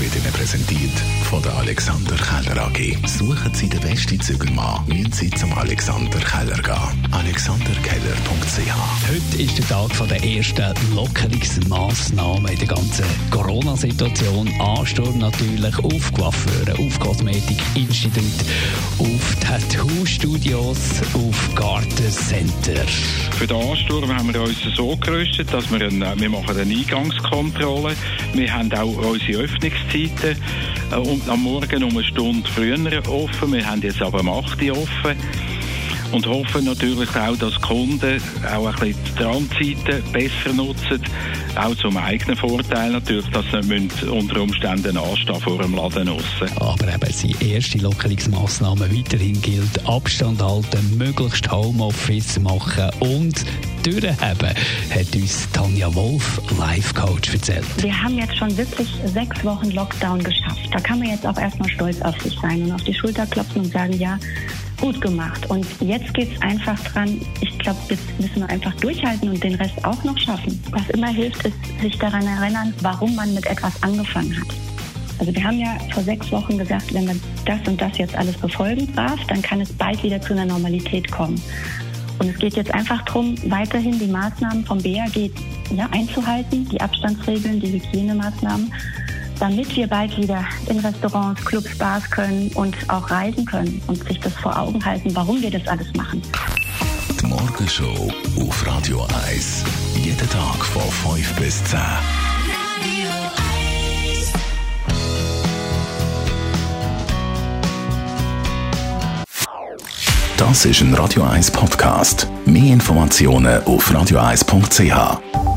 wird Ihnen präsentiert von der Alexander Keller AG. Suchen Sie den besten Zügelmann, müssen Sie zum Alexander Keller gehen. alexanderkeller.ch Heute ist der Tag der ersten Lockerungsmaßnahmen in der ganzen Corona-Situation. Ansturm natürlich auf Coiffeure, auf Kosmetikinstitut, auf Tattoo-Studios, auf Gartencenter. Für den Ansturm haben wir uns so gerüstet, dass wir, eine, wir machen eine Eingangskontrolle. Wir haben auch unsere Öffnungszeiten äh, am Morgen um eine Stunde früher offen. Wir haben jetzt aber um 8 Uhr offen und hoffen natürlich auch, dass Kunden auch ein bisschen die Randzeiten besser nutzen, auch zum eigenen Vorteil natürlich, dass sie müssen unter Umständen anstehen vor dem Laden aussen. Aber eben die erste Lockerungsmaßnahme weiterhin gilt, Abstand halten, möglichst Homeoffice machen und durchhaben, hat uns Tanja Wolf, Life-Coach, erzählt. Wir haben jetzt schon wirklich sechs Wochen Lockdown geschafft. Da kann man jetzt auch erstmal stolz auf sich sein und auf die Schulter klopfen und sagen, ja, gut gemacht. Und jetzt geht es einfach dran, ich glaube, jetzt müssen wir einfach durchhalten und den Rest auch noch schaffen. Was immer hilft, ist, sich daran erinnern, warum man mit etwas angefangen hat. Also wir haben ja vor sechs Wochen gesagt, wenn wir das und das jetzt alles befolgen darf, dann kann es bald wieder zu einer Normalität kommen. Und es geht jetzt einfach darum, weiterhin die Maßnahmen vom BAG ja, einzuhalten, die Abstandsregeln, die Hygienemaßnahmen damit wir bald wieder in Restaurants, Clubs, Bars können und auch reisen können und sich das vor Augen halten, warum wir das alles machen. Die Morgenshow auf Radio 1. Jeden Tag von 5 bis 10. Das ist ein Radio 1 Podcast. Mehr Informationen auf radio1.ch.